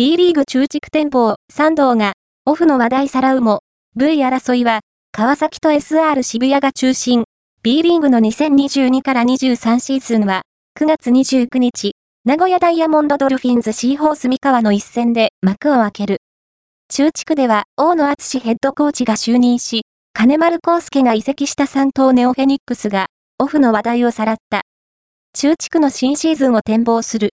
B リーグ中地展望、三道が、オフの話題さらうも、V 争いは、川崎と SR 渋谷が中心。B リーグの2022から23シーズンは、9月29日、名古屋ダイヤモンドドルフィンズシーホース三河の一戦で幕を開ける。中地区では、大野淳ヘッドコーチが就任し、金丸康介が移籍した三頭ネオフェニックスが、オフの話題をさらった。中地区の新シーズンを展望する。